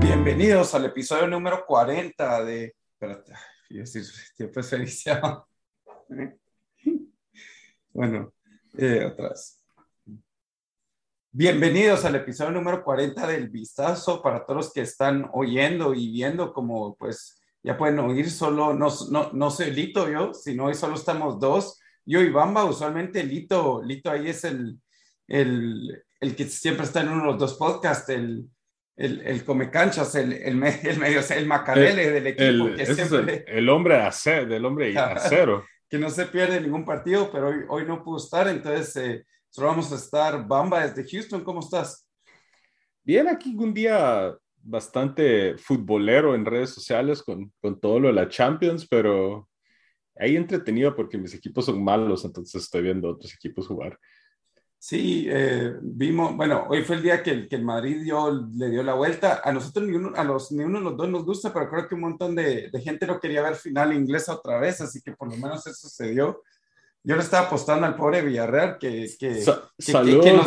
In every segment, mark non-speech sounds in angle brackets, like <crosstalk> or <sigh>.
Bienvenidos al episodio número 40 de. Espérate, a decir <laughs> tiempo desperdiciado. Bueno, eh, vez. Bienvenidos al episodio número 40 del Vistazo para todos los que están oyendo y viendo, como pues ya pueden oír, solo no, no, no soy Lito yo, sino hoy solo estamos dos. Yo y Bamba, usualmente Lito, Lito ahí es el, el, el que siempre está en uno de los dos podcasts, el, el, el come canchas, el, el, el medio, el macarele del equipo. El, que siempre, el, el, hombre acero, del hombre acero. <laughs> que no se pierde ningún partido, pero hoy, hoy no pudo estar, entonces eh, solo vamos a estar. Bamba desde Houston, ¿cómo estás? Bien, aquí un día bastante futbolero en redes sociales con, con todo lo de la Champions, pero ahí entretenido porque mis equipos son malos, entonces estoy viendo otros equipos jugar. Sí, eh, vimos, bueno, hoy fue el día que el, que el Madrid dio, le dio la vuelta. A nosotros ni uno, a los, ni uno de los dos nos gusta, pero creo que un montón de, de gente no quería ver final inglesa otra vez, así que por lo menos eso se dio. Yo le estaba apostando al pobre Villarreal que... que, Sa que saludos. Que, nos...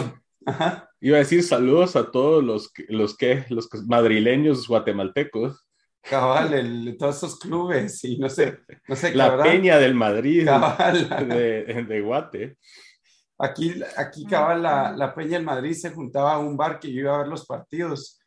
Iba a decir saludos a todos los, los, que, los madrileños guatemaltecos. Cabal, el, todos esos clubes y no sé, no sé La cabal. Peña del Madrid Cabal. De, de Guate. Aquí, aquí cabal, la, la Peña del Madrid se juntaba a un bar que yo iba a ver los partidos.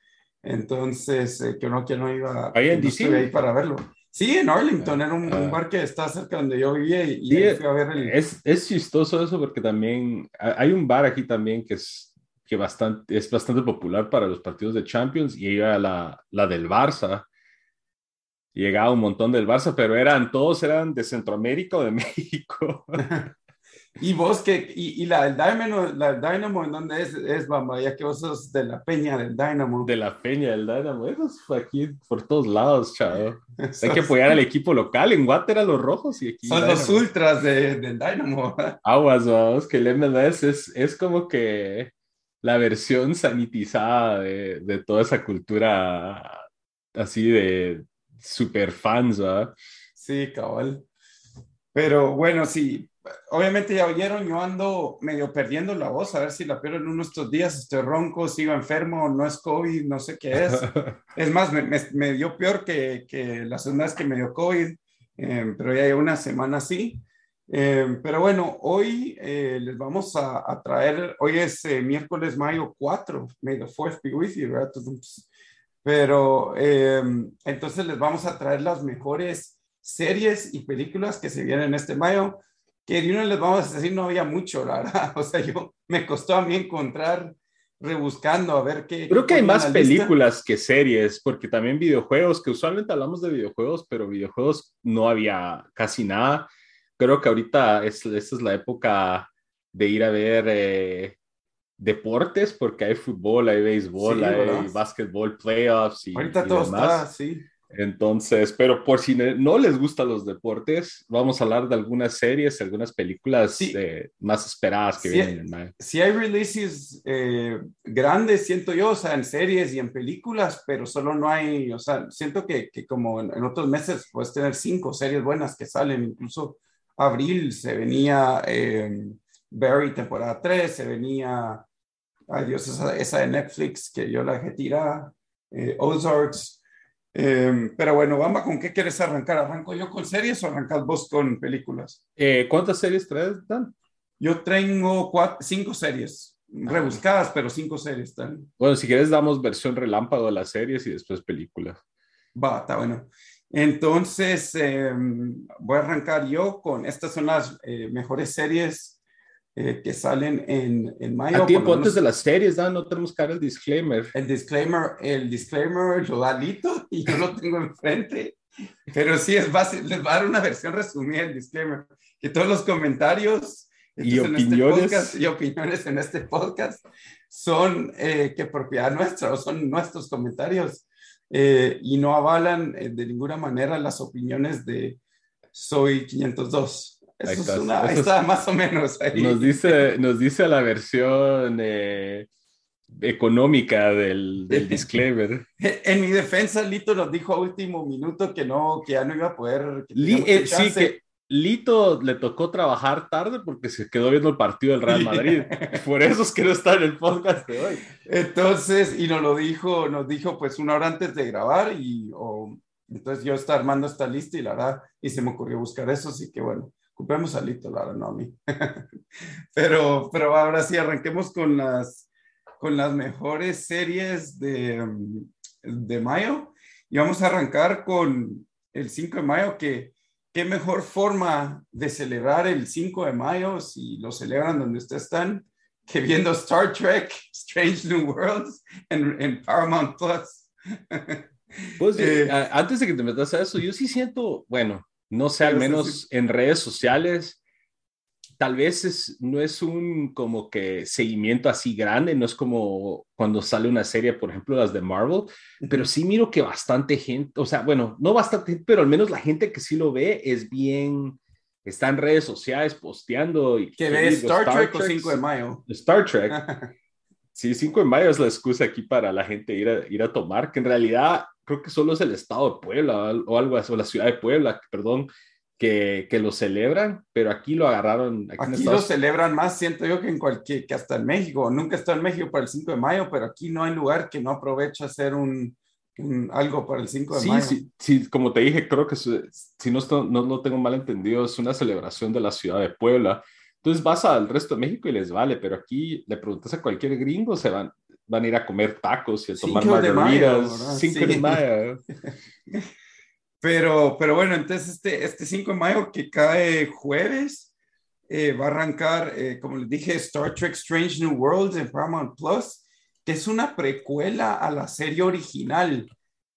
Entonces, eh, que no, que no iba ahí, en no DC? ahí para verlo. Sí, en Arlington, era un, un, bar que está cerca donde yo vivía y, sí, y fui a ver el... Es, es chistoso eso porque también hay un bar aquí también que es, que bastante, es bastante popular para los partidos de Champions y iba la, la del Barça. Llegaba un montón del Barça, pero eran todos eran de Centroamérica o de <laughs> México. <laughs> y vos que, y, y, la del Dynamo, la del Dynamo, ¿en dónde es, es Bamba? Ya que vos sos de la peña del Dynamo. De la peña del Dynamo, eso fue aquí por todos lados, chavo. <laughs> Hay que apoyar al equipo local, en Guate eran los rojos y aquí. Son Dynamo. los ultras de, del Dynamo. Aguas, vamos, que el MLS es, es como que la versión sanitizada de, de toda esa cultura así de super fans, ¿verdad? Sí, cabal. Pero bueno, sí, obviamente ya oyeron, yo ando medio perdiendo la voz, a ver si la pierdo en uno de estos días, estoy ronco, sigo enfermo, no es COVID, no sé qué es. <laughs> es más, me, me, me dio peor que, que, la segunda vez que me dio COVID, eh, pero ya hay una semana así. Eh, pero bueno, hoy eh, les vamos a, a, traer, hoy es eh, miércoles mayo 4, May the 4th be with you, ¿verdad? Pero eh, entonces les vamos a traer las mejores series y películas que se vienen este mayo, que de uno les vamos a decir no había mucho, la verdad. <laughs> O sea, yo me costó a mí encontrar rebuscando a ver qué. Creo que hay más películas lista. que series, porque también videojuegos, que usualmente hablamos de videojuegos, pero videojuegos no había casi nada. Creo que ahorita es, esta es la época de ir a ver eh, deportes, porque hay fútbol, hay béisbol, sí, hay básquetbol, playoffs. Y, ahorita y todo demás. está, sí. Entonces, pero por si no les gustan los deportes, vamos a hablar de algunas series, algunas películas sí. eh, más esperadas que sí, vienen en mayo. Sí hay releases eh, grandes, siento yo, o sea, en series y en películas, pero solo no hay, o sea, siento que, que como en, en, otros meses puedes tener cinco series buenas que salen, incluso abril se venía eh, Barry temporada 3, se venía, ay Dios, esa, esa de Netflix que yo la dejé tirada, eh, Ozarks, eh, pero bueno, Bamba, ¿con qué quieres arrancar? ¿Arranco yo con series o arrancas vos con películas? Eh, ¿Cuántas series traes, Dan? Yo tengo cuatro, cinco series, ah. rebuscadas, pero cinco series, Dan. Bueno, si quieres damos versión relámpago de las series y después películas. Va, está bueno. Entonces, eh, voy a arrancar yo con, estas son las eh, mejores series eh, que salen en, en mayo. A tiempo antes de las series, ¿no? no tenemos que dar el disclaimer. El disclaimer, el disclaimer lo da Lito y yo lo tengo enfrente. Pero sí, es fácil, les va a dar una versión resumida del disclaimer. Que todos los comentarios y opiniones. En este y opiniones en este podcast son eh, que propiedad nuestra o son nuestros comentarios eh, y no avalan eh, de ninguna manera las opiniones de Soy 502. Eso ahí, está, es una, ahí está, más o menos. Ahí. Nos, dice, nos dice la versión eh, económica del, del <laughs> disclaimer. En mi defensa, Lito nos dijo a último minuto que no, que ya no iba a poder. Que Li, eh, sí, que Lito le tocó trabajar tarde porque se quedó viendo el partido del Real Madrid. Por eso es que no está en el podcast de hoy. Entonces, y nos lo dijo, nos dijo pues una hora antes de grabar y entonces yo estaba armando esta lista y la verdad, y se me ocurrió buscar eso, así que bueno, ocupemos a Lito, la verdad, no a mí. <laughs> pero, pero ahora sí, arranquemos con las, con las mejores series de, de mayo y vamos a arrancar con el 5 de mayo que qué mejor forma de celebrar el 5 de mayo si lo celebran donde ustedes están que viendo Star Trek, Strange New Worlds en, Paramount Plus. <laughs> Pues, eh, antes de que te metas a eso, yo sí siento, bueno, no sé, al menos en redes sociales, tal vez es, no es un como que seguimiento así grande, no es como cuando sale una serie, por ejemplo, las de Marvel, pero sí miro que bastante gente, o sea, bueno, no bastante, pero al menos la gente que sí lo ve es bien, está en redes sociales posteando. Y, que ve Star, Trek, o 5 de mayo. Star Trek. <laughs> sí, 5 de mayo es la excusa aquí para la gente ir a, ir a tomar, que en realidad creo que solo es el estado de Puebla o algo así, o la ciudad de Puebla, perdón, que, que, lo celebran, pero aquí lo agarraron. Aquí, lo celebran más, siento yo, que en cualquier, que hasta en México. Nunca he estado en México para el 5 de mayo, pero aquí no hay lugar que no aproveche hacer un, algo para el 5 de mayo. Sí, sí, como te dije, creo que si no, no, no tengo mal entendido, es una celebración de la ciudad de Puebla. Entonces vas al resto de México y les vale, pero aquí le preguntas a cualquier gringo, se van, van a ir a comer tacos y a tomar margaritas. 5 de mayo. <laughs> Pero, pero bueno, entonces este, este 5 de mayo que cae jueves, eh, va a arrancar, eh, como les dije, Star Trek Strange New Worlds en Paramount Plus, que es una precuela a la serie original.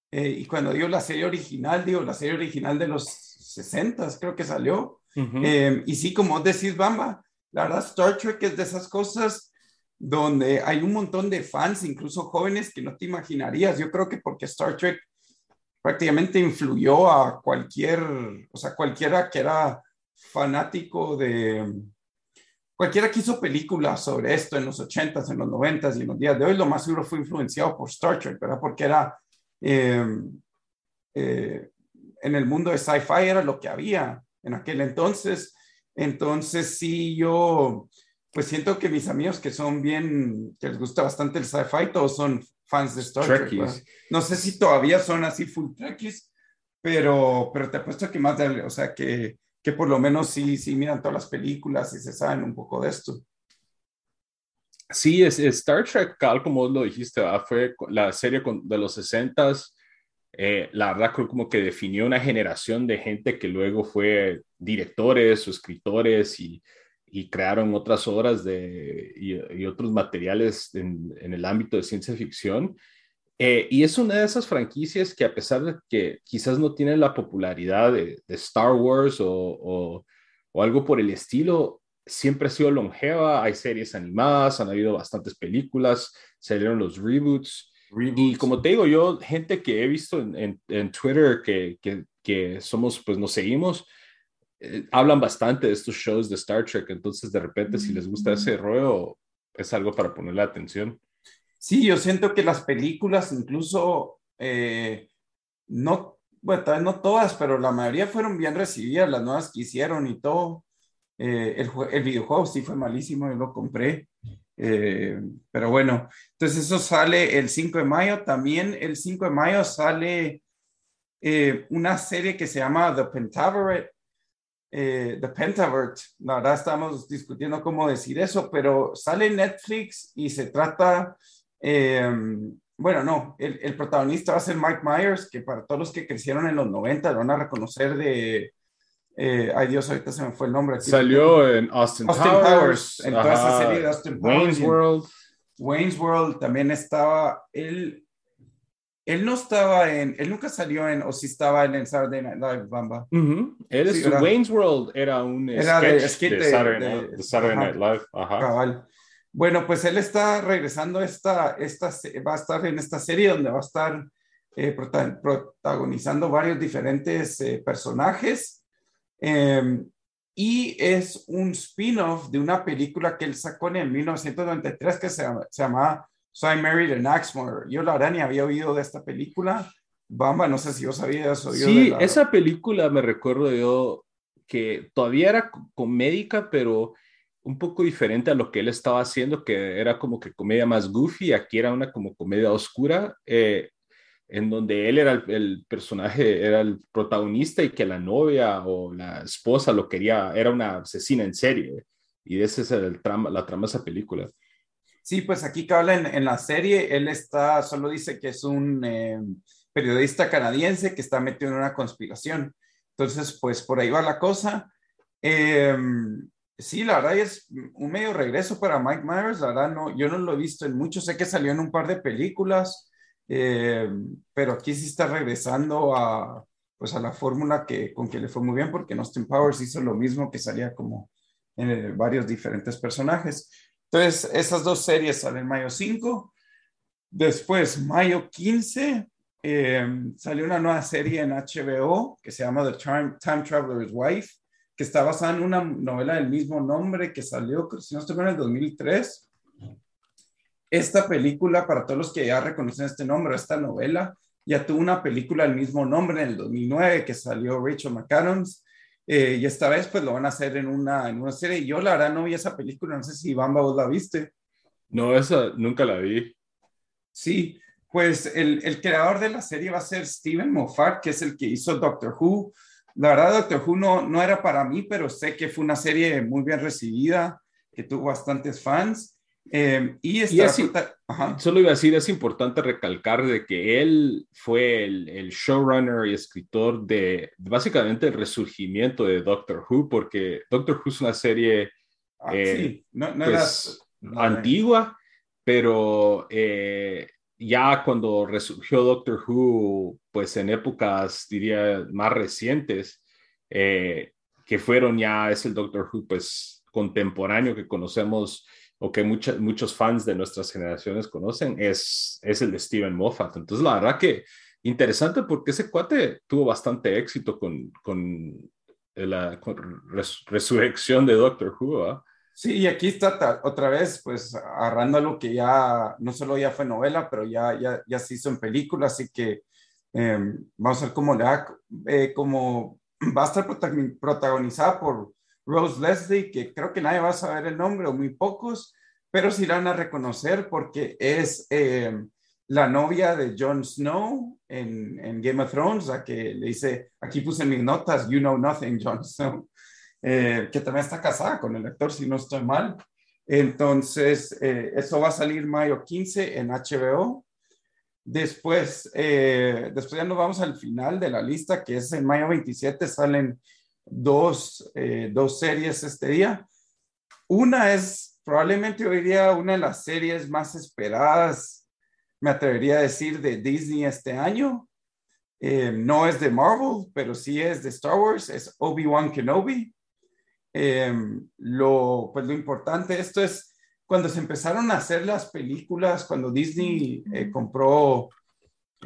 Eh, y cuando digo la serie original, digo la serie original de los 60, creo que salió. y sí, como decís, Bamba, la verdad, Star Trek es de esas cosas donde hay un montón de fans, incluso jóvenes, que no te imaginarías. Yo creo que porque Star Trek prácticamente influyó a cualquier, o sea, cualquiera que era fanático de, cualquiera que hizo películas sobre esto en los 80s, en los 90s y en los días de hoy, lo más seguro fue influenciado por Star Trek, ¿verdad? Porque era, em, eh, en el mundo de sci-fi era lo que había en aquel entonces. Entonces, sí, yo, pues siento que mis amigos que son bien, que les gusta bastante el sci-fi, todos son fans de Star Trek. No sé si todavía son así full Trekkies, pero, pero te apuesto que más de, o sea, que, que por lo menos sí, sí miran todas las películas y se saben un poco de esto. Sí, es, Star Trek, tal como lo dijiste, fue la serie de los 60s. Eh, la verdad como que definió una generación de gente que luego fue directores o escritores y y crearon otras obras de, y, otros materiales en, en, el ámbito de ciencia ficción. Eh, y es una de esas franquicias que a pesar de que quizás no tiene la popularidad de, Star Wars o, o, algo por el estilo, siempre ha sido longeva. Hay series animadas, han habido bastantes películas, salieron los reboots. Y como te digo, yo, gente que he visto en, en, Twitter que, que, que, somos, pues nos seguimos, eh, hablan bastante de estos shows de Star Trek, entonces de repente si les gusta ese rollo, es algo para ponerle atención. Sí, yo siento que las películas incluso, eh, no, bueno, tal vez no todas, pero la mayoría fueron bien recibidas, las nuevas que hicieron y todo. Eh, el, el, videojuego sí fue malísimo, yo lo compré. pero bueno, entonces eso sale el 5 de mayo. También el 5 de mayo sale una serie que se llama The Pentaveret, eh, The Pentavert, la verdad estamos discutiendo cómo decir eso, pero sale Netflix y se trata, em, bueno, no, el, protagonista va a ser Mike Myers, que para todos los que crecieron en los 90 lo van a reconocer de, eh, ay Dios, ahorita se me fue el nombre. Salió en Austin, Austin Powers, en toda esa serie de Austin Powers. Wayne's World. Wayne's World también estaba, él él no estaba en, él nunca salió en, o si estaba en, Saturday Night Live, Bamba. Él es, Wayne's World era un era sketch de, de, Saturday, Night Live. Ajá. Bueno, pues él está regresando esta, esta, va a estar en esta serie donde va a estar eh, protagonizando varios diferentes eh, personajes. Em, y es un spin-off de una película que él sacó en 1993 que se, se llamaba So I Married an Axmore. Yo la verdad ni había oído de esta película. Bamba, no sé si yo sabía eso. Sí, esa película me recuerdo yo que todavía era comédica, pero un poco diferente a lo que él estaba haciendo, que era como que comedia más goofy, aquí era una como comedia oscura, eh, en donde él era el, personaje, era el protagonista y que la novia o la esposa lo quería, era una asesina en serie. Y ese es el trama, la trama de esa película. Sí, pues aquí que habla en, la serie, él está, solo dice que es un eh, periodista canadiense que está metido en una conspiración. Entonces, pues por ahí va la cosa. Eh, sí, la verdad es un medio regreso para Mike Myers. La verdad, no, yo no lo he visto en mucho. Sé que salió en un par de películas, eh, pero aquí sí está regresando a, pues a la fórmula que, con que le fue muy bien, porque Austin Powers hizo lo mismo que salía como en varios diferentes personajes. Entonces, esas dos series salen mayo 5. Después, mayo 15, eh, salió una nueva serie en HBO que se llama The Time, Traveler's Wife, que está basada en una novela del mismo nombre que salió, si no estoy en el 2003. Esta película, para todos los que ya reconocen este nombre, esta novela, ya tuvo una película del mismo nombre en el 2009 que salió Rachel McAdams eh, y esta vez pues lo van a hacer en una, en una serie. Yo la verdad no vi esa película, no sé si Bamba vos la viste. No, esa nunca la vi. Sí, pues el, el, creador de la serie va a ser Steven Moffat, que es el que hizo Doctor Who. La verdad, Doctor Who no, no era para mí, pero sé que fue una serie muy bien recibida, que tuvo bastantes fans. Eh, y, solo iba a decir, es importante recalcar de que él fue el, showrunner y escritor de básicamente el resurgimiento de Doctor Who, porque Doctor Who es una serie ah, eh, pues, antigua, pero eh, ya cuando resurgió Doctor Who, pues en épocas, diría, más recientes, que fueron ya, es el Doctor Who, pues contemporáneo que conocemos o que muchos fans de nuestras generaciones conocen, es, es el de Steven Moffat. Entonces, la verdad que interesante porque ese cuate tuvo bastante éxito con, con la resurrección de Doctor Who. Sí, y aquí está otra vez, pues agarrando lo que ya no solo ya fue novela, pero ya, ya, ya se hizo en película, así que em, vamos a ver cómo le da, eh, como <clears throat> va a estar protagonizada por Rose Leslie, que creo que nadie va a saber el nombre o muy pocos, pero sí la van a reconocer porque es eh, la novia de Jon Snow en, Game of Thrones, a que le dice, aquí puse mis notas, You Know Nothing, Jon Snow, <laughs> eh, que también está casada con el actor, si no estoy mal. Entonces, eh, eso va a salir mayo 15 en HBO. Después, después ya nos vamos al final de la lista, que es en mayo 27, salen dos, eh, dos series este día. Una es probablemente hoy día una de las series más esperadas, me atrevería a decir, de Disney este año. Eh, no es de Marvel, pero sí es de Star Wars, es Obi-Wan Kenobi. Eh, lo, pues lo importante, esto es cuando se empezaron a hacer las películas, cuando Disney compró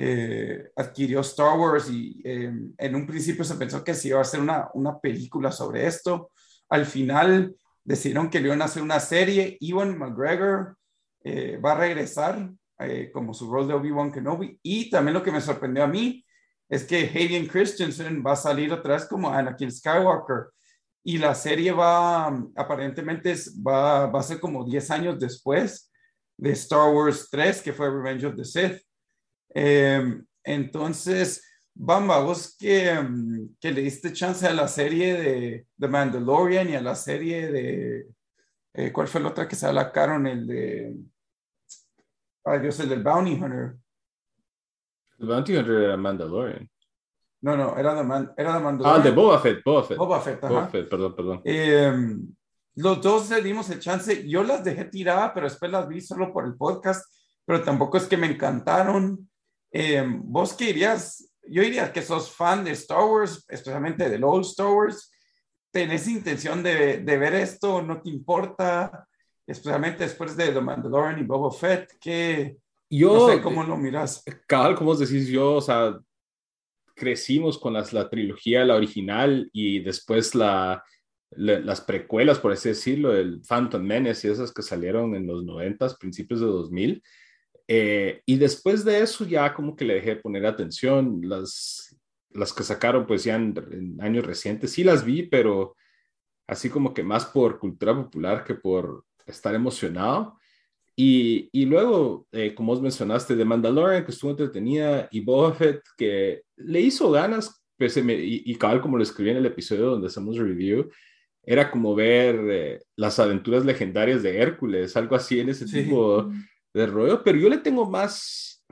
eh, adquirió Star Wars y em, en un principio se pensó que se iba a hacer una, una película sobre esto. Al final decidieron que le iban a hacer una serie. Ewan McGregor eh, va a regresar eh, como su rol de Obi-Wan Kenobi. Y también lo que me sorprendió a mí es que Hayden Christensen va a salir otra vez como Anakin Skywalker. Y la serie va, aparentemente, va, va a ser como 10 años después de Star Wars 3, que fue Revenge of the Sith. Em, entonces, Bamba, vos que, que, le diste chance a la serie de The Mandalorian y a la serie de, eh, ¿cuál fue la otra que se alacaron? El de, ay Dios, el del Bounty Hunter. El Bounty Hunter era Mandalorian. No, no, era de, era de Mandalorian. Ah, de Boba Fett, Boba Fett. Boba Fett, Boba Fett perdón, perdón. Em, los dos le dimos el chance. Yo las dejé tiradas, pero después las vi solo por el podcast, pero tampoco es que me encantaron. Eh, ¿Vos qué dirías? Yo diría que sos fan de Star Wars, especialmente de Old Star Wars. ¿Tenés intención de, de, ver esto? ¿No te importa? Especialmente después de The Mandalorian y Boba Fett. ¿qué, yo, no sé cómo lo miras. Cabal, como decís, yo, o sea, crecimos con las, la trilogía, la original y después la, las precuelas, por así decirlo, el Phantom Menace y esas que salieron en los 90, principios de 2000. Eh, y después de eso ya como que le dejé de poner atención. Las, las que sacaron pues ya en, años recientes, sí las vi, pero así como que más por cultura popular que por estar emocionado. Y, y luego, eh, como os mencionaste, de Mandalorian, que estuvo entretenida, y Boba Fett, que le hizo ganas, pues, y, y cabal como lo escribí en el episodio donde hacemos review, era como ver eh, las aventuras legendarias de Hércules, algo así en ese tipo de rollo, pero yo le tengo más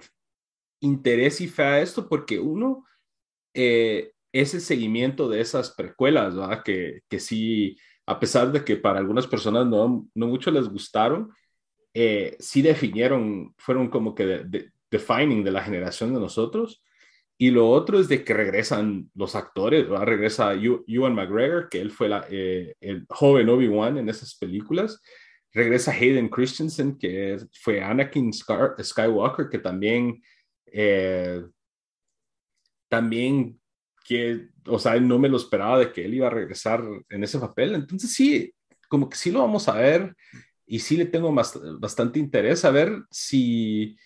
interés y fe a esto porque uno, eh, ese seguimiento de esas precuelas, ¿verdad? Que, que sí, a pesar de que para algunas personas no, no mucho les gustaron, eh, sí definieron, fueron como que de, defining de la generación de nosotros. Y lo otro es de que regresan los actores, ¿verdad? regresa Ewan McGregor, que él fue eh, el joven Obi-Wan en esas películas, regresa Hayden Christensen, que fue Anakin Skywalker, que también, eh, también, que, o sea, no me lo esperaba de que él iba a regresar en ese papel. Entonces sí, como que sí lo vamos a ver y sí le tengo más, bastante interés a ver si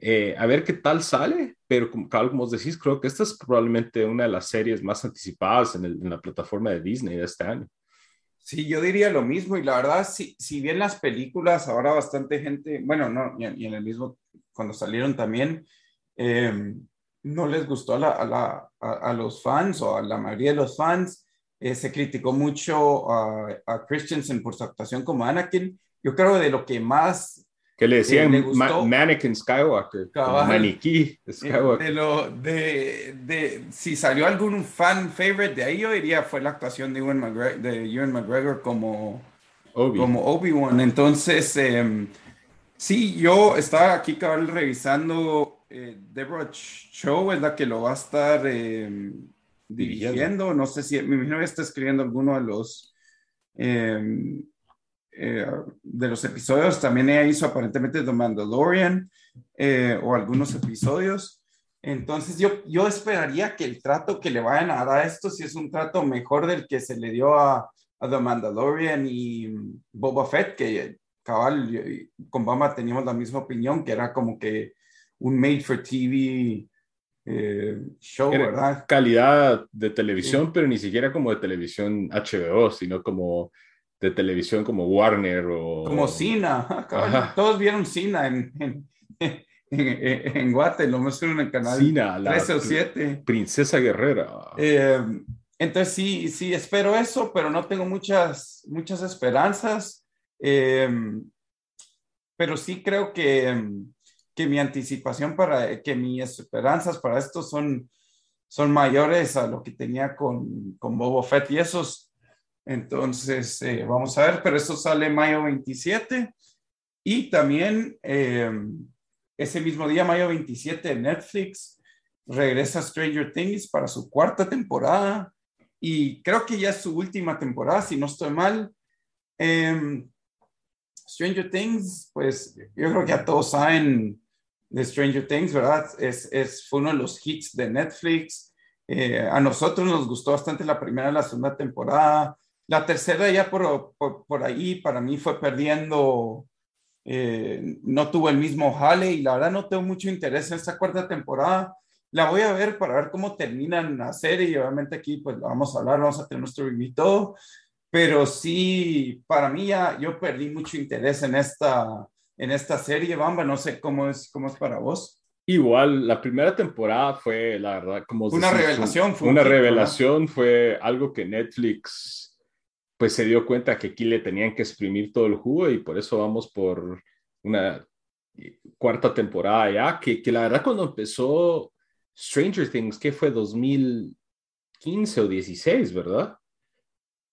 eh, a ver qué tal sale, pero como, como os decís, creo que esta es probablemente una de las series más anticipadas en, la plataforma de Disney de este año. Sí, yo diría lo mismo y la verdad, si, si bien las películas, ahora bastante gente, bueno, no, y, en el mismo, cuando salieron también, eh, no les gustó a, la, a, los fans o a la mayoría de los fans, eh, se criticó mucho a Christensen por su actuación como Anakin. Yo creo que de lo que más que le decían Mannequin Skywalker, maniquí Skywalker. De, lo, de, de, si salió algún fan favorite de ahí, yo diría fue la actuación de Ewan McGregor, de Ewan McGregor como Obi. como Obi-Wan. Entonces, eh, sí, yo estaba aquí cabal revisando, eh, Deborah Show es la que lo va a estar eh, dirigiendo. No sé si, mi novia está escribiendo alguno de los... Eh, de los episodios. También ella hizo aparentemente The Mandalorian eh, o algunos episodios. Entonces yo, yo esperaría que el trato que le vayan a dar a esto, si es un trato mejor del que se le dio a, a The Mandalorian y Boba Fett, que cabal, con Bama teníamos la misma opinión, que era como que un made for TV eh, show, ¿verdad? Calidad de televisión, pero ni siquiera como de televisión HBO, sino como de televisión como Warner o... Como Cina, todos vieron Cina en, en, en, en Guate, lo mostraron en el canal Cina, 13 o 7. Princesa Guerrera. Eh, entonces sí, sí, espero eso, pero no tengo muchas, muchas esperanzas. Eh, pero sí creo que, que mi anticipación para, que mis esperanzas para esto son, son mayores a lo que tenía con, con Bobo Fett y esos entonces, eh, vamos a ver, pero eso sale mayo 27 y también eh, ese mismo día, mayo 27, Netflix regresa Stranger Things para su cuarta temporada y creo que ya es su última temporada, si no estoy mal. Em, Stranger Things, pues yo creo que ya todos saben de Stranger Things, ¿verdad? Es, es, fue uno de los hits de Netflix. Eh, a nosotros nos gustó bastante la primera y la segunda temporada. La tercera ya por, por, ahí para mí fue perdiendo, eh, no tuvo el mismo jale y la verdad no tengo mucho interés en esta cuarta temporada. La voy a ver para ver cómo terminan la serie y obviamente aquí pues vamos a hablar, vamos a tener nuestro invitado, pero sí, para mí ya yo perdí mucho interés en esta, en esta serie, Bamba, no sé cómo es, cómo es para vos. Igual, la primera temporada fue, la verdad, como... Una revelación. Fue una revelación, fue algo que Netflix pues se dio cuenta que aquí le tenían que exprimir todo el jugo y por eso vamos por una cuarta temporada ya, que, que la verdad cuando empezó Stranger Things, que fue 2015 o 16, ¿verdad?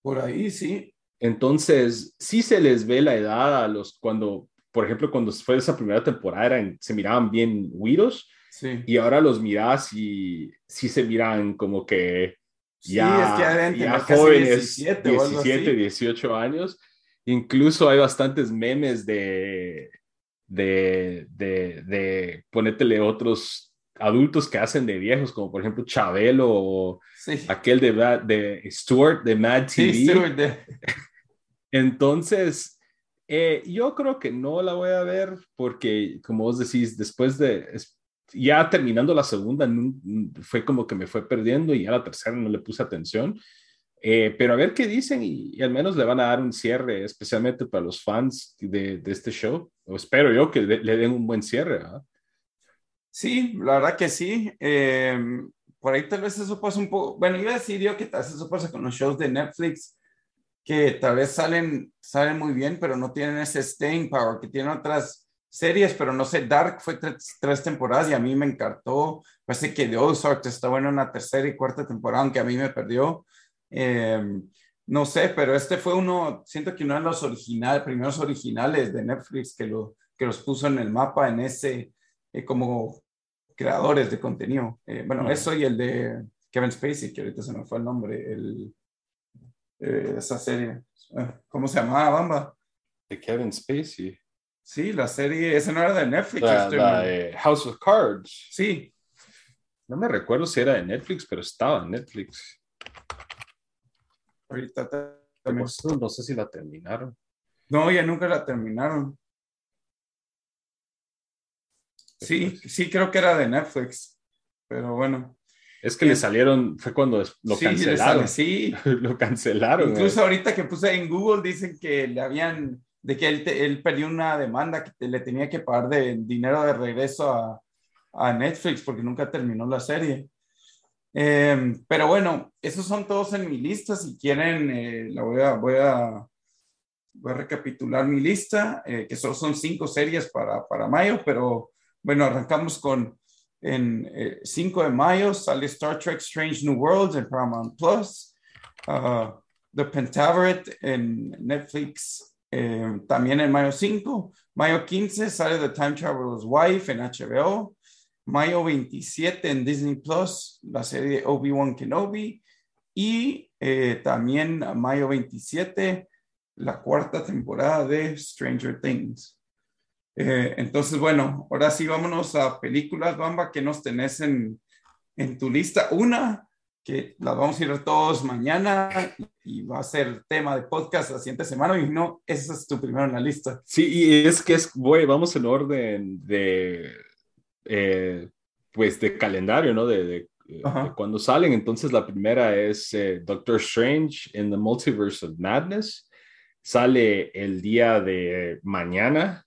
Por ahí, sí. Entonces, sí se les ve la edad a los, cuando, por ejemplo, cuando fue esa primera temporada, se miraban bien güiros, sí. y ahora los miras y sí se miran como que ya, ya jóvenes, 17, 17 18 años. Incluso hay bastantes memes de, de, de, de ponétele otros adultos que hacen de viejos, como por ejemplo Chabelo o aquel de, de Stuart de Mad TV. <laughs> Entonces, eh, yo creo que no la voy a ver porque, como vos decís, después de, ya terminando la segunda, fue como que me fue perdiendo y ya la tercera no le puse atención. Eh, pero a ver qué dicen y, al menos le van a dar un cierre, especialmente para los fans de, de este show. O espero yo que le, den un buen cierre. Sí, la verdad que sí. Eh, por ahí tal vez eso pasa un poco. Bueno, iba a decir yo que tal vez eso pasa con los shows de Netflix, que tal vez salen, salen muy bien, pero no tienen ese staying power, que tienen otras series, pero no sé, Dark fue tres, temporadas y a mí me encantó. Parece que The Ozark está bueno en la tercera y cuarta temporada, aunque a mí me perdió. Eh, no sé, pero este fue uno, siento que uno de los originales, primeros originales de Netflix que, lo, que los puso en el mapa en ese, eh, como creadores de contenido. Eh, bueno, eso y el de Kevin Spacey, que ahorita se me fue el nombre, el, esa serie. ¿Cómo se llamaba, Bamba? De Kevin Spacey. Sí, la serie, esa no era de Netflix. La, House of Cards. Sí. No me recuerdo si era de Netflix, pero estaba en Netflix. Ahorita no sé si la terminaron. No, ya nunca la terminaron. Sí, sí, creo que era de Netflix, pero bueno. Es que le salieron, fue cuando lo cancelaron. sí, <laughs> lo cancelaron. Incluso ahorita que puse en Google dicen que le habían de que él, él perdió una demanda que le tenía que pagar de dinero de regreso a, a Netflix porque nunca terminó la serie. Em, pero bueno, esos son todos en mi lista. Si quieren, eh, la voy a, voy a, voy a recapitular mi lista, eh, que solo son cinco series para, para mayo, pero bueno, arrancamos con en 5 eh, de mayo sale Star Trek Strange New Worlds en Paramount Plus, uh, The Pentaveret en Netflix eh, también en mayo 5, mayo 15 sale The Time Traveler's Wife en HBO. Mayo 27 en Disney Plus, la serie Obi-Wan Kenobi. Y eh, también mayo 27, la cuarta temporada de Stranger Things. Eh, entonces, bueno, ahora sí vámonos a películas, Bamba, que nos tenés en, en tu lista. Una, que las vamos a ir todos mañana y va a ser tema de podcast la siguiente semana y no, esa es tu primero en la lista. Sí, y es que es, güey, vamos en orden de, eh, pues de calendario, ¿no? De, de, cuando salen. Entonces la primera es eh, Doctor Strange in the Multiverse of Madness. Sale el día de mañana,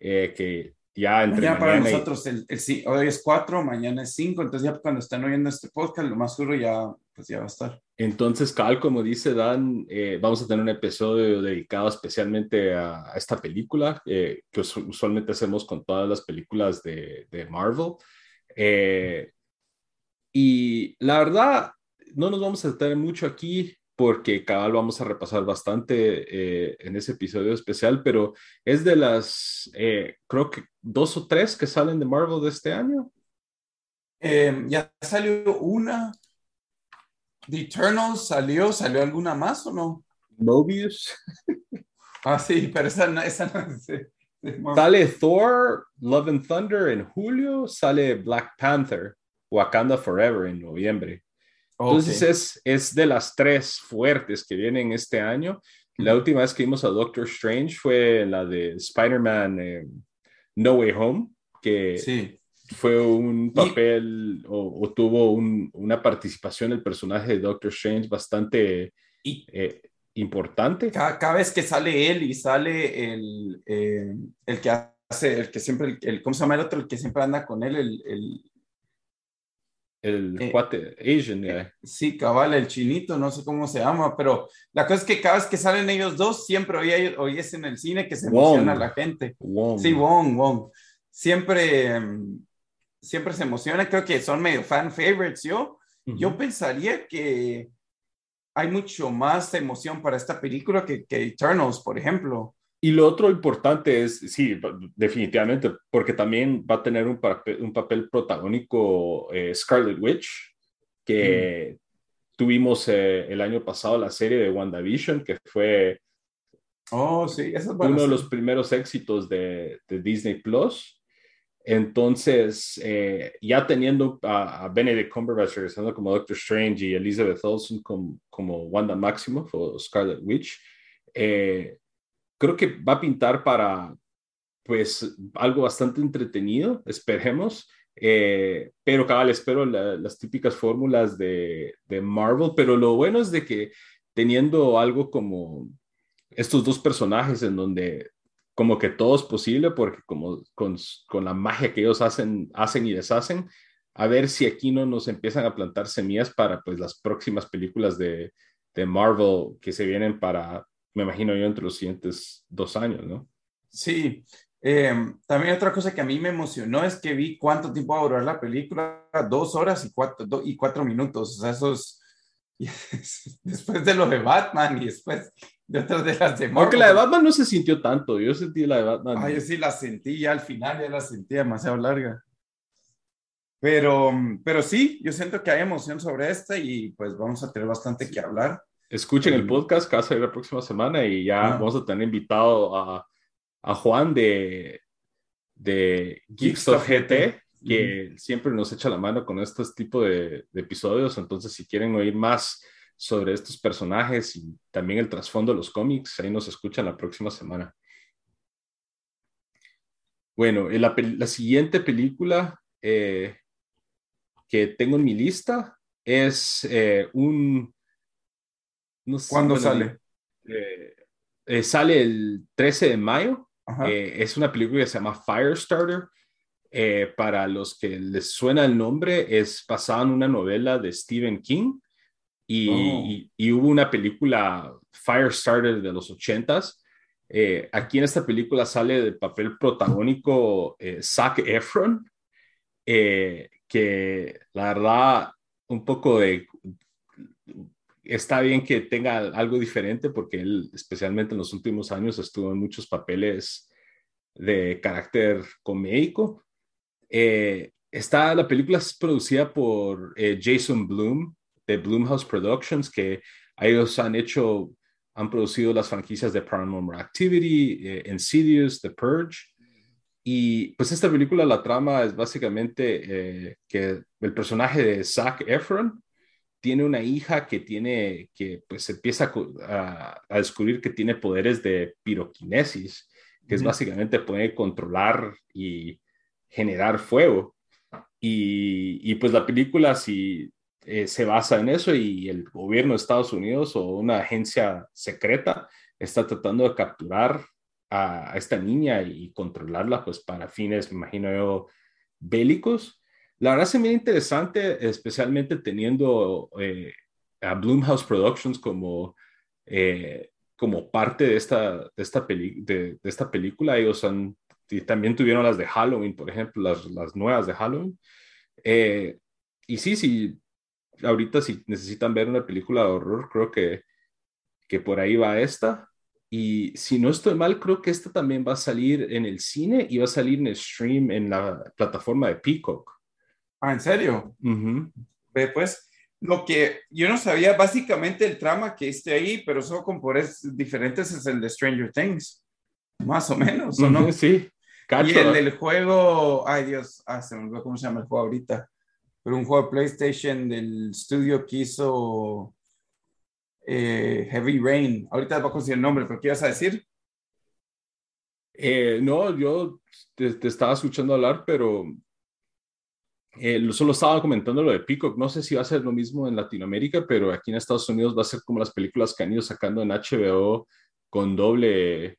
eh, que ya entre mañana, para nosotros el, hoy es 4, mañana es 5, entonces ya cuando están oyendo este podcast, lo más duro ya, pues ya va a estar. Entonces, Cal, como dice Dan, eh, vamos a tener un episodio dedicado especialmente a, esta película, eh, que usualmente hacemos con todas las películas de, de Marvel. Eh, y la verdad, no nos vamos a detener mucho aquí porque cabal vamos a repasar bastante eh, en ese episodio especial, pero es de las, eh, creo que dos o tres que salen de Marvel de este año. Em, ya salió una. The Eternals salió, ¿salió alguna más o no? Mobius. <laughs> ah, sí, pero esa no, esa no Sale Thor, Love and Thunder en julio, sale Black Panther, Wakanda Forever en noviembre. Entonces es, es de las tres fuertes que vienen este año. La última vez que vimos a Doctor Strange fue la de Spider-Man eh, No Way Home, que sí. fue un papel o, tuvo una participación el personaje de Doctor Strange bastante eh, importante. Cada, vez que sale él y sale el, eh, el que hace, el que siempre, el, ¿cómo se llama el otro? El que siempre anda con él, el el eh, cuate Asian eh, Sí, cabal, el chinito, no sé cómo se llama, pero la cosa es que cada vez que salen ellos dos, siempre oyes en el cine que se emociona la gente. Sí, Wong, Wong. Siempre, em, siempre se emociona, creo que son medio fan favorites. Yo, yo pensaría que hay mucho más emoción para esta película que, que Eternals, por ejemplo. Y lo otro importante es, sí, definitivamente, porque también va a tener un papel, un papel protagónico eh, Scarlet Witch, que mm. tuvimos eh, el año pasado la serie de WandaVision, que fue oh, sí, uno de los primeros éxitos de, de Disney Plus. Entonces, eh, ya teniendo a, Benedict Cumberbatch regresando como Doctor Strange y Elizabeth Olsen como, como Wanda Maximoff o Scarlet Witch, eh, creo que va a pintar para, pues, algo bastante entretenido, esperemos. Eh, pero cabal, espero las típicas fórmulas de, de, Marvel, pero lo bueno es de que teniendo algo como estos dos personajes en donde como que todo es posible, porque como con, con la magia que ellos hacen, hacen y deshacen, a ver si aquí no nos empiezan a plantar semillas para pues las próximas películas de, de Marvel que se vienen para, me imagino yo, entre los siguientes dos años, ¿no? Sí, Em, también otra cosa que a mí me emocionó es que vi cuánto tiempo va a durar la película, dos horas y cuatro, y cuatro minutos, o sea, esos, <laughs> después de lo de Batman y después de otras de las de Marvel. Porque la de Batman no se sintió tanto, yo sentí la de Batman. Ah, yo sí la sentí, ya al final ya la sentí demasiado larga. Pero, pero sí, yo siento que hay emoción sobre esta y pues vamos a tener bastante que hablar. Escuchen el podcast que va a salir la próxima semana y ya vamos a tener invitado a a Juan de, de GT, que siempre nos echa la mano con este tipo de, episodios. Entonces, si quieren oír más sobre estos personajes y también el trasfondo de los cómics, ahí nos escuchan la próxima semana. Bueno, la, la siguiente película eh, que tengo en mi lista es eh, un... No ¿Cuándo sale? Eh, sale el 13 de mayo eh, es una película que se llama Firestarter. Eh, para los que les suena el nombre, es basada en una novela de Stephen King y, oh. y, hubo una película Firestarter de los ochentas. Eh, aquí en esta película sale de papel protagónico Zac Efron, que la verdad un poco de está bien que tenga algo diferente porque él, especialmente en los últimos años, estuvo en muchos papeles de carácter comédico. Eh, está, la película es producida por eh, Jason Bloom de Bloomhouse Productions, que ellos han hecho, han producido las franquicias de Paranormal Activity, eh, Insidious, The Purge. Y pues esta película, la trama es básicamente que el personaje de Zac Efron, tiene una hija que tiene, que pues empieza a, descubrir que tiene poderes de piroquinesis, que es básicamente poder controlar y generar fuego. Y, pues la película sí eh, se basa en eso y el gobierno de Estados Unidos o una agencia secreta está tratando de capturar a, a esta niña y controlarla pues para fines, me imagino yo, bélicos la verdad se me interesante, especialmente teniendo eh, a Bloomhouse Productions como, eh, como parte de esta, de, esta de, esta película. Ellos han, y también tuvieron las de Halloween, por ejemplo, las, las nuevas de Halloween. Eh, y sí, sí, ahorita si necesitan ver una película de horror, creo que, que por ahí va esta. Y si no estoy mal, creo que esta también va a salir en el cine y va a salir en el stream en la plataforma de Peacock. Ah, ¿en serio? Ve, pues, lo que yo no sabía, básicamente el trama que esté ahí, pero solo con poderes diferentes es el de Stranger Things. Más o menos, ¿o no? Sí. y el del juego, ay Dios, ah, se me olvidó cómo se llama el juego ahorita, pero un juego de PlayStation del estudio que hizo eh, Heavy Rain. Ahorita va a conseguir el nombre, pero ¿qué ibas a decir? Eh, no, yo te, estaba escuchando hablar, pero eh, solo estaba comentando lo de Peacock, no sé si va a ser lo mismo en Latinoamérica, pero aquí en Estados Unidos va a ser como las películas que han ido sacando en HBO con doble,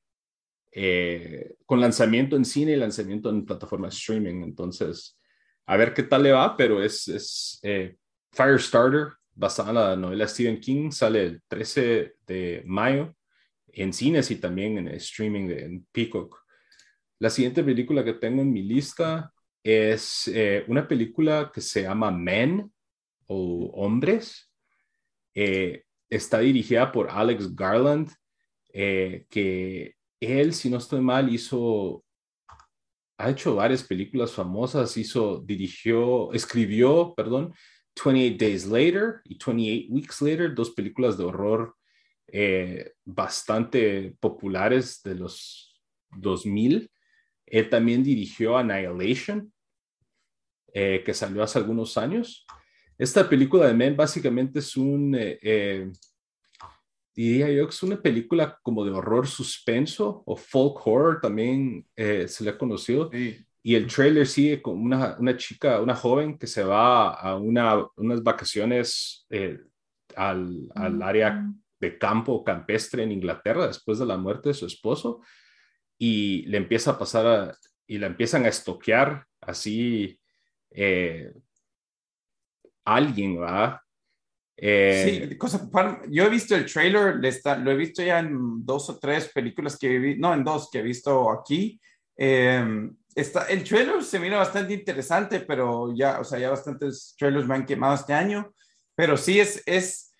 eh, con lanzamiento en cine y lanzamiento en plataforma streaming. Entonces, a ver qué tal le va, pero es, es eh, Firestarter, basada en la novela Stephen King, sale el 13 de mayo en cines y también en streaming de, en Peacock. La siguiente película que tengo en mi lista es eh, una película que se llama Men o Hombres. Eh, está dirigida por Alex Garland, eh, que él, si no estoy mal, hizo, ha hecho varias películas famosas, hizo, dirigió, escribió, perdón, 28 Days Later y 28 Weeks Later, dos películas de horror bastante populares de los 2000. Él también dirigió Annihilation, eh, que salió hace algunos años. Esta película de Men básicamente es un, eh, eh, diría yo que es una película como de horror suspenso o folk horror también se le ha conocido. Y el trailer sigue con una, una chica, una joven que se va a una, unas vacaciones eh, al, al, área de campo campestre en Inglaterra después de la muerte de su esposo y le empieza a pasar a, y la empiezan a estoquear así eh, alguien, ¿va? Eh, sí, cosa, yo he visto el trailer, lo he visto ya en dos o tres películas que visto, no, en dos que he visto aquí. Eh, está, el trailer se mira bastante interesante, pero ya, o sea, ya bastantes trailers me han quemado este año, pero sí es, es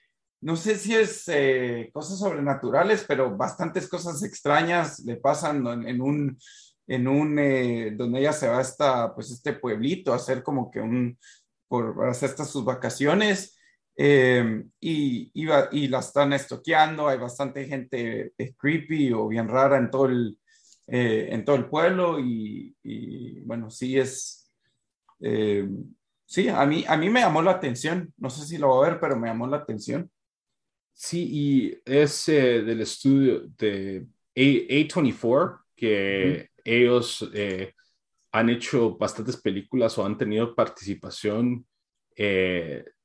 no sé si es eh, cosas sobrenaturales, pero bastantes cosas extrañas le pasan en, un, en un, eh, donde ella se va a pues este pueblito a hacer como que un, por hacer estas sus vacaciones. Eh, y, y, y, la están estoqueando, hay bastante gente creepy o bien rara en todo el, eh, en todo el pueblo y, bueno, sí es, eh, sí, a mí, a mí me llamó la atención, no sé si lo voy a ver, pero me llamó la atención. Sí, y es del estudio de A, 24 que ellos han hecho bastantes películas o han tenido participación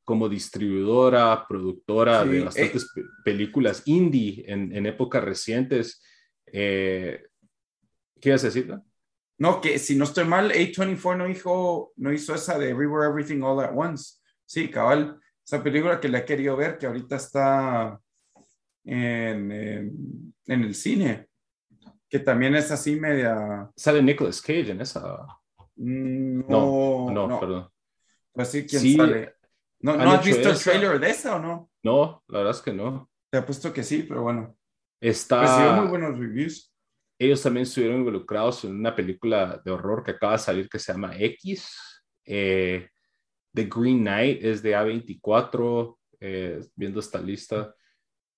como distribuidora, productora de bastantes películas indie en, en épocas recientes. Eh, ¿Qué ibas a decir? No, que si no estoy mal, A24 no hizo, no hizo esa de Everywhere Everything All at Once. Sí, cabal. Esa película que la he querido ver, que ahorita está en, en, el cine. Que también es así media. Sale Nicolas Cage en esa. Mm, no, no, perdón. Pues sí, ¿quién sale? ¿No, ¿no has visto el trailer de esa o no? No, la verdad es que no. Te apuesto que sí, pero bueno. Está. Recibió muy buenos reviews ellos también estuvieron involucrados en una película de horror que acaba de salir que se llama X. Eh, The Green Knight es de A24, eh, viendo esta lista.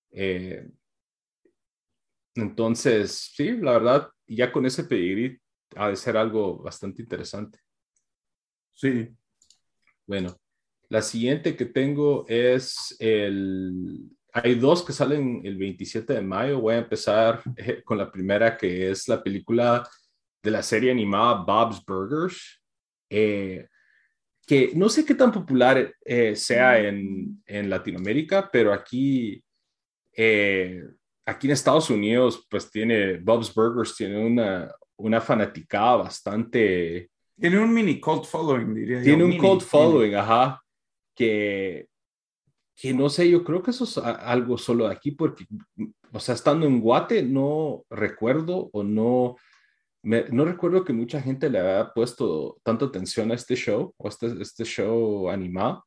Eh, entonces, sí, la verdad, ya con ese pedigrí ha de ser algo bastante interesante. Sí. Bueno, la siguiente que tengo es el hay dos que salen el 27 de mayo. Voy a empezar eh, con la primera, que es la película de la serie animada Bob's Burgers, eh, que no sé qué tan popular eh, sea en, en, Latinoamérica, pero aquí, aquí en Estados Unidos, pues tiene Bob's Burgers, tiene una, una fanaticada bastante... Tiene un mini cult following, diría Tiene un cult following, ajá, que que no sé, yo creo que eso es algo solo de aquí, porque, o sea, estando en Guate, no recuerdo o no, no recuerdo que mucha gente le haya puesto tanta atención a este show o este, este show animado,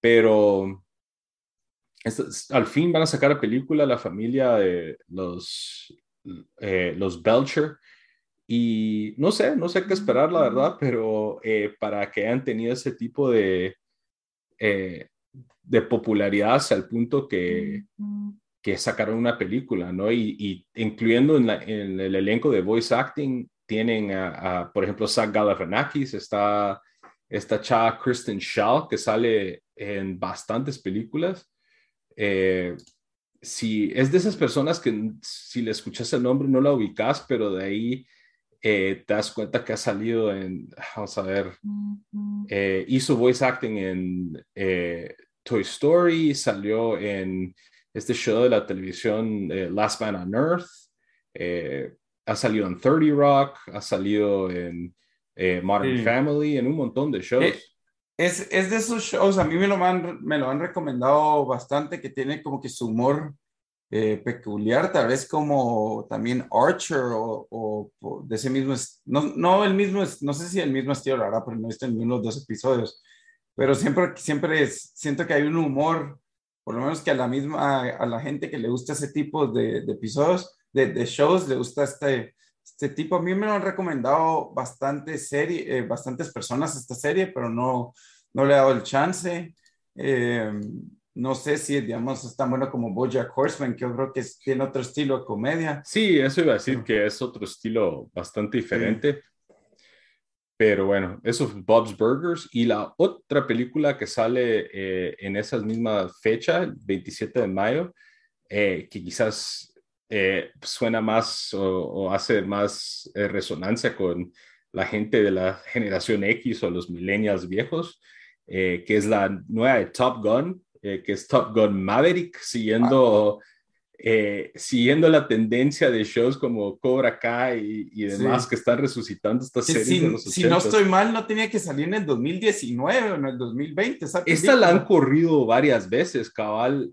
pero al fin van a sacar a película la familia de los, eh, los Belcher. Y no sé, no sé qué esperar, la verdad, pero eh, para que hayan tenido ese tipo de, eh, de popularidad hasta el punto que, que sacaron una película, ¿no? Y, incluyendo en, el elenco de voice acting, tienen a, por ejemplo, Zach Galifianakis, está esta chava Kristen Shaw, que sale en bastantes películas. Eh, si es de esas personas que si le escuchas el nombre no la ubicas, pero de ahí eh, te das cuenta que ha salido en, vamos a ver, eh, hizo voice acting en Toy Story, salió en este show de la televisión eh, Last Man on Earth, eh, ha salido en 30 Rock, ha salido en eh, Modern Family, en un montón de shows. Es, es, de esos shows, a mí me lo, han, me lo han recomendado bastante, que tiene como que su humor peculiar, tal vez como también Archer o, o, de ese mismo, no, no el mismo, no sé si el mismo estilo, la pero no he visto en los dos episodios pero siempre, siempre siento que hay un humor, por lo menos que a la misma, a la gente que le gusta ese tipo de, episodios, de, de, shows, le gusta este, este tipo. A mí me lo han recomendado bastante serie, eh, bastantes personas esta serie, pero no, no le he dado el chance. Eh, no sé si, digamos, es tan bueno como Bojack Horseman, que yo creo que tiene otro estilo de comedia. Sí, eso iba a decir que es otro estilo bastante diferente. Pero bueno, eso es Bob's Burgers. Y la otra película que sale eh, en esa misma fecha, el 27 de mayo, eh, que quizás eh, suena más o, hace más resonancia con la gente de la generación X o los millennials viejos, que es la nueva de Top Gun, que es Top Gun Maverick, siguiendo eh, siguiendo la tendencia de shows como Cobra Kai y, demás que están resucitando estas series si, de los Si no estoy mal, no tenía que salir en el 2019 o en el 2020. Esta la han corrido varias veces, cabal.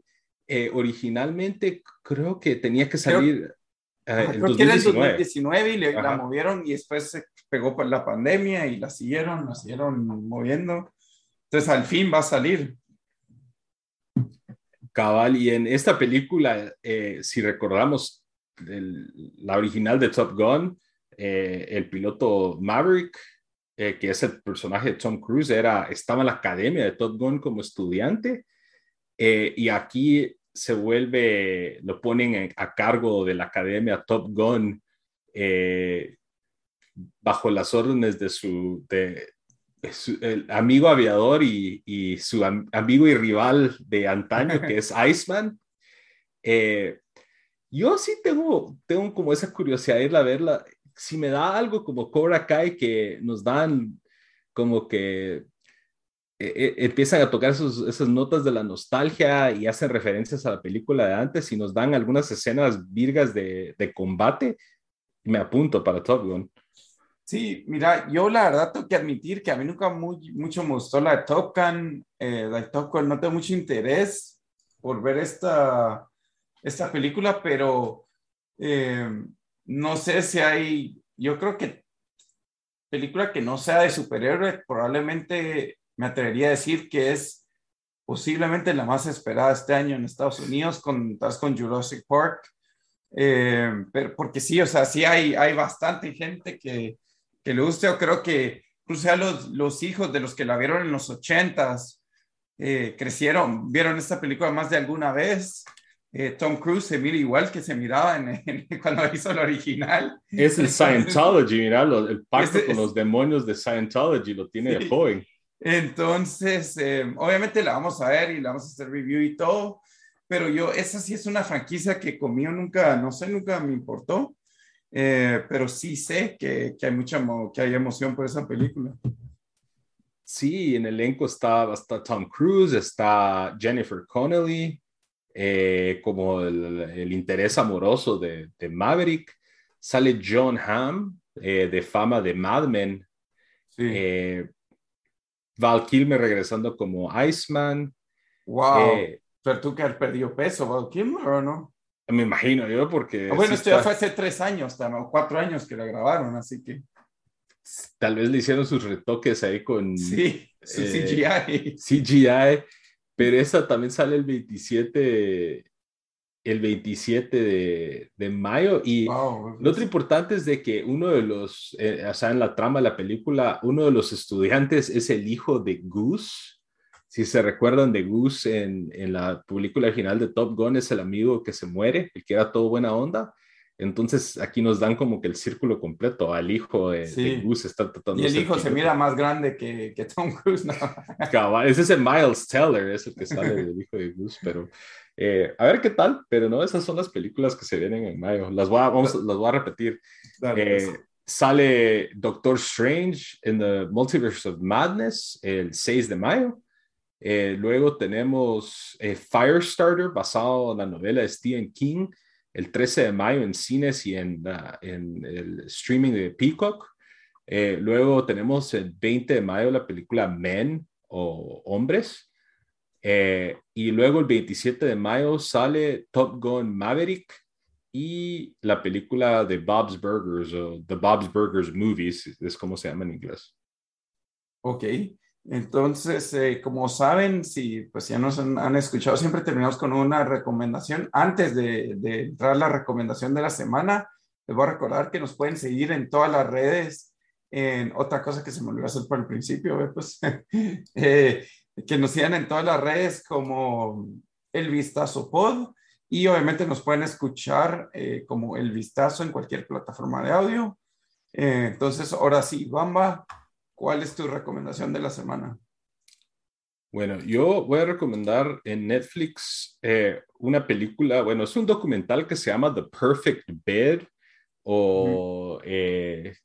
Eh, originalmente creo que tenía que salir eh, en 2019. y le, la movieron y después se pegó por la pandemia y la siguieron, la siguieron moviendo. Entonces al fin va a salir. Cabal, y en esta película, eh, si recordamos la original de Top Gun, eh, el piloto Maverick, eh, que es el personaje de Tom Cruise, era, estaba en la academia de Top Gun como estudiante, y aquí se vuelve, lo ponen a cargo de la academia Top Gun bajo las órdenes de su, de, el amigo aviador y, su amigo y rival de antaño, que es <laughs> Iceman. Eh, yo sí tengo, tengo como esa curiosidad de irla a verla. Si me da algo como Cobra Kai que nos dan como que eh, eh, empiezan a tocar esas notas de la nostalgia y hacen referencias a la película de antes y nos dan algunas escenas virgas de, de combate, me apunto para Top Gun. Sí, mira, yo la verdad tengo que admitir que a mí nunca muy, mucho me gustó la de Top Gun. Eh, la de Top Gun no tengo mucho interés por ver esta, esta película, pero eh, no sé si hay, yo creo que película que no sea de superhéroe, probablemente me atrevería a decir que es posiblemente la más esperada este año en Estados Unidos, con, con Jurassic Park. Eh, pero porque sí, o sea, sí hay, hay bastante gente que, que le guste. Yo creo que incluso los, los hijos de los que la vieron en los ochentas eh, crecieron, vieron esta película más de alguna vez. Eh, Tom Cruise se mira igual que se miraba en, <laughs> cuando hizo el original. Es el Scientology, mira, el pacto con los demonios de Scientology lo tiene de joven. Entonces, eh, obviamente la vamos a ver y la vamos a hacer review y todo, pero yo, esa sí es una franquicia que conmigo nunca, no sé, nunca me importó. Eh, pero sí sé que, que, hay mucha que hay emoción por esa película. Sí, en el elenco está, está Tom Cruise, está Jennifer Connelly, eh, como el, el, interés amoroso de, de, Maverick. Sale John Hamm, eh, de fama de Mad Men. Sí. Val Kilmer regresando como Iceman. Wow. pero tú que has perdido peso, Val Kilmer, ¿o no? Me imagino yo, porque... Ah, bueno, esto ya fue hace tres años, o cuatro años que la grabaron, así que... Tal vez le hicieron sus retoques ahí con... Sí, su CGI. CGI, pero esa también sale el 27, el 27 de, de mayo. Y lo otro importante es de que uno de los, eh, o sea, en la trama de la película, uno de los estudiantes es el hijo de Goose si se recuerdan de Goose en, en, la película original de Top Gun, es el amigo que se muere, el que era todo buena onda. Entonces aquí nos dan como que el círculo completo al hijo de, Goose está tratando Y el hijo se mira más grande que, que Tom Cruise. ¿no? ese es el Miles Teller, es el que <laughs> sale del hijo de Goose, pero eh, a ver qué tal, pero no, esas son las películas que se vienen en mayo. Las voy a, vamos, las voy a repetir. Eh, pues. sale Doctor Strange en The Multiverse of Madness el 6 de mayo. Eh, luego tenemos eh, Firestarter, basado en la novela de Stephen King, el 13 de mayo en cines y en, en el streaming de Peacock. Eh, luego tenemos el 20 de mayo la película Men o Hombres. Y luego el 27 de mayo sale Top Gun Maverick y la película de Bob's Burgers o The Bob's Burgers Movies, es como se llama en inglés. Ok. Entonces, eh, como saben, si pues ya nos han, escuchado, siempre terminamos con una recomendación. Antes de, entrar a la recomendación de la semana, les voy a recordar que nos pueden seguir en todas las redes. En otra cosa que se me olvidó hacer por el principio, pues, <laughs> eh, que nos sigan en todas las redes como El Vistazo Pod y obviamente nos pueden escuchar eh, como El Vistazo en cualquier plataforma de audio. entonces, ahora sí, Bamba, ¿Cuál es tu recomendación de la semana? Bueno, yo voy a recomendar en Netflix eh, una película, bueno, es un documental que se llama The Perfect Bed o eh,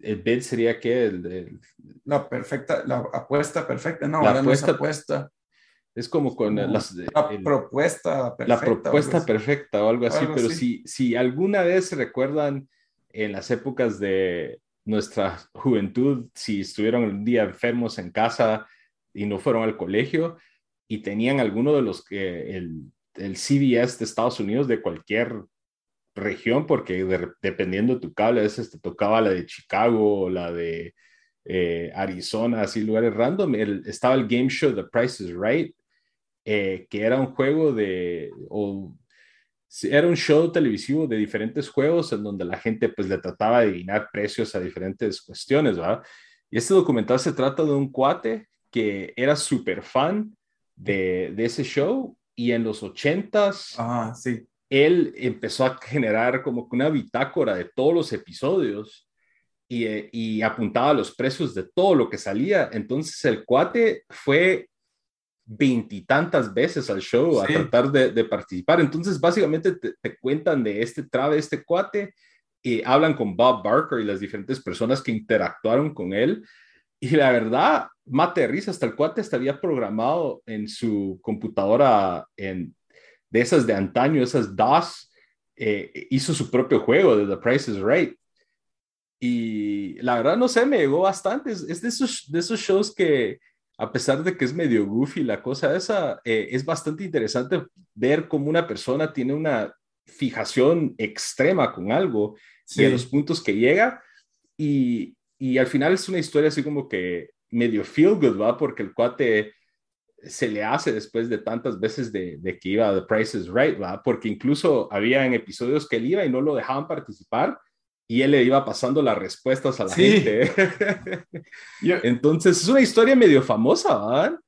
el bid sería que el, la perfecta, la apuesta perfecta, no, la apuesta, apuesta. Es como con las, la propuesta perfecta. La propuesta perfecta o algo así, pero Si, si alguna vez recuerdan en las épocas de nuestra juventud, si estuvieron un día enfermos en casa y no fueron al colegio y tenían alguno de los que el, el CBS de Estados Unidos de cualquier región, porque dependiendo de tu cable, a veces te tocaba la de Chicago la de eh, Arizona, así lugares random. estaba el game show The Price is Right, eh, que era un juego de, o, era un show televisivo de diferentes juegos en donde la gente pues le trataba de adivinar precios a diferentes cuestiones, ¿verdad? Y este documental se trata de un cuate que era súper fan de, de, ese show y en los ochentas, ah, sí él empezó a generar como una bitácora de todos los episodios y, eh, y, apuntaba los precios de todo lo que salía. Entonces el cuate fue veintitantas veces al show a tratar de, participar. Entonces básicamente te, cuentan de este trave, este cuate, y hablan con Bob Barker y las diferentes personas que interactuaron con él. Y la verdad, mate de risa, hasta el cuate estaría programado en su computadora en de esas de antaño, esas DOS, eh, hizo su propio juego de The Price is Right. Y la verdad, no sé, me llegó bastante. Es, de, esos, de esos shows que, a pesar de que es medio goofy la cosa esa, eh, es bastante interesante ver cómo una persona tiene una fijación extrema con algo y a los puntos que llega. Y, y al final es una historia así como que medio feel good, ¿va? Porque el cuate se le hace después de tantas veces de, que iba a The Price is Right, ¿va? Porque incluso había en episodios que él iba y no lo dejaban participar y él le iba pasando las respuestas a la gente. <laughs> Entonces es una historia medio famosa, ¿va?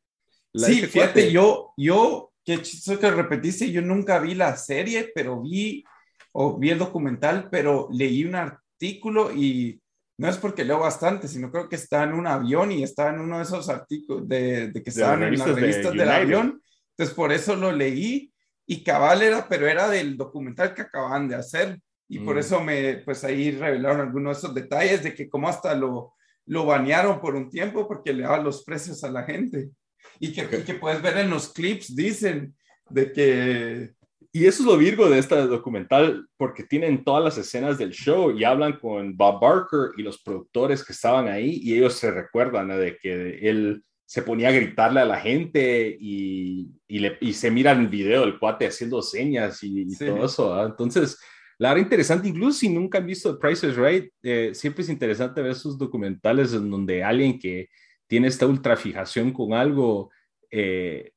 sí, fíjate, yo, yo, qué chistoso que repetiste, yo nunca vi la serie, pero vi, o vi el documental, pero leí un artículo y no es porque leo bastante, sino creo que está en un avión y está en uno de esos artículos de, que estaban en las revistas del avión. Entonces, por eso lo leí y cabal era, pero era del documental que acaban de hacer. Y por mm. eso me, pues ahí revelaron algunos de esos detalles de que como hasta lo, lo banearon por un tiempo porque le daban los precios a la gente. Y que, que puedes ver en los clips, dicen, de que y eso es lo virgo de este documental, porque tienen todas las escenas del show y hablan con Bob Barker y los productores que estaban ahí y ellos se recuerdan de que él se ponía a gritarle a la gente y, y, le, y se mira en el video el cuate haciendo señas y, todo eso. Entonces, la verdad interesante, incluso si nunca han visto The Price is Right, eh, siempre es interesante ver esos documentales en donde alguien que tiene esta ultra fijación con algo eh,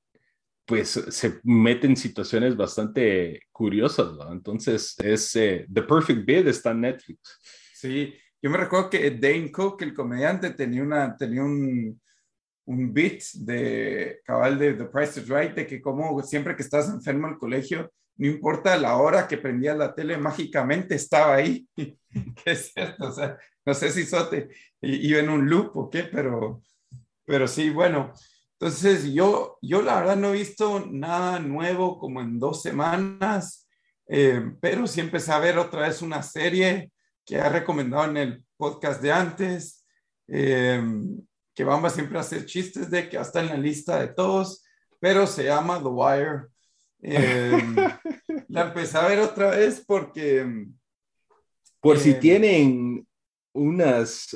pues se mete en situaciones bastante curiosas, ¿no? Entonces, es eh, The Perfect Bid está en Netflix. Sí, yo me recuerdo que Dane Cook, el comediante, tenía, una, tenía un, un beat de cabal de The Price is Right, de que como siempre que estás enfermo al colegio, no importa la hora que prendías la tele, mágicamente estaba ahí. <laughs> que es cierto, o sea, no sé si Sote iba en un loop o qué, pero, pero sí, bueno. Entonces, yo, yo la verdad no he visto nada nuevo como en dos semanas, eh, pero sí empecé a ver otra vez una serie que ha recomendado en el podcast de antes, eh, que vamos a siempre hacer chistes de que hasta en la lista de todos, pero se llama The Wire. Eh, <laughs> la empecé a ver otra vez porque... Por si tienen unas,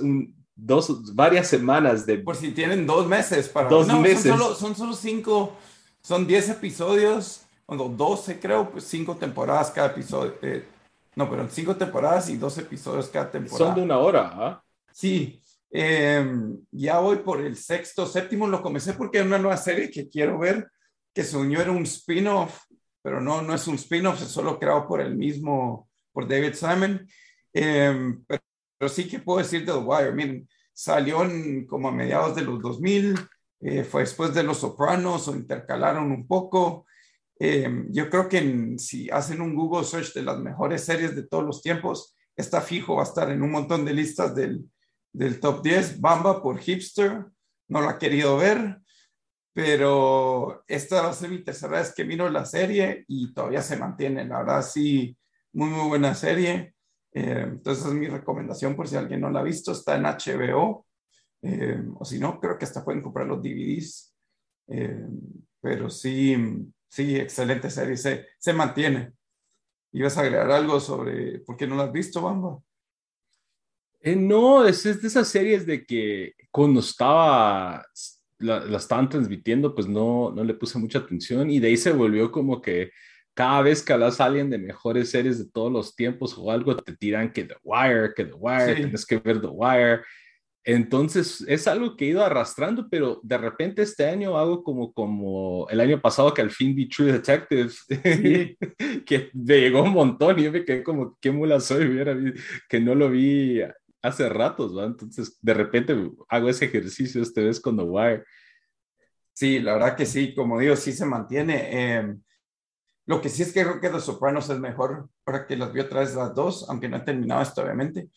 dos, varias semanas de... Por si tienen dos meses para... Dos meses. Son solo, son solo cinco, son diez episodios, o doce creo, pues cinco temporadas cada episodio. Eh, no, pero cinco temporadas y dos episodios cada temporada. Son de una hora, ¿ah? Sí. Em, ya voy por el sexto, séptimo, lo comencé porque es una nueva serie que quiero ver, que se unió era un spin-off, pero no, no es un spin-off, es solo creado por el mismo, por David Simon. Eh, pero pero sí que puedo decir de The Wire. Miren, salió como a mediados de los 2000, eh, fue después de Los Sopranos o intercalaron un poco. Eh, yo creo que si hacen un Google search de las mejores series de todos los tiempos, está fijo, va a estar en un montón de listas del, del top 10. Bamba por hipster, no la he querido ver, pero esta va a ser mi tercera vez que miro la serie y todavía se mantiene. La verdad, sí, muy, muy buena serie. Eh, entonces es mi recomendación por si alguien no la ha visto, está en HBO, eh, o si no, creo que hasta pueden comprar los DVDs. Eh, pero sí, sí, excelente serie, se, se mantiene. ¿Ibas a agregar algo sobre por qué no la has visto, Bamba? no, es, es, de esas series de que cuando estaba, la, la, estaban transmitiendo, pues no, no le puse mucha atención y de ahí se volvió como que cada vez que hablas a alguien de mejores series de todos los tiempos o algo, te tiran que The Wire, que The Wire, tienes que ver The Wire. Entonces es algo que he ido arrastrando, pero de repente este año hago como, como el año pasado que al fin vi True Detective, <laughs> que me llegó un montón y yo me quedé como, qué mula soy, que no lo vi hace ratos, ¿va? Entonces de repente hago ese ejercicio este vez con The Wire. Sí, la verdad que sí, como digo, sí se mantiene. Eh, lo que sí es que creo que The Sopranos es mejor para que las vi otra vez las dos, aunque no he terminado esto, obviamente.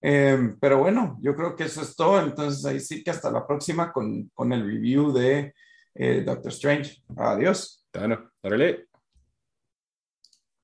Eh, pero bueno, yo creo que eso es todo. Entonces ahí sí que hasta la próxima con, con el review de eh, Doctor Strange. Adiós. Bueno, órale.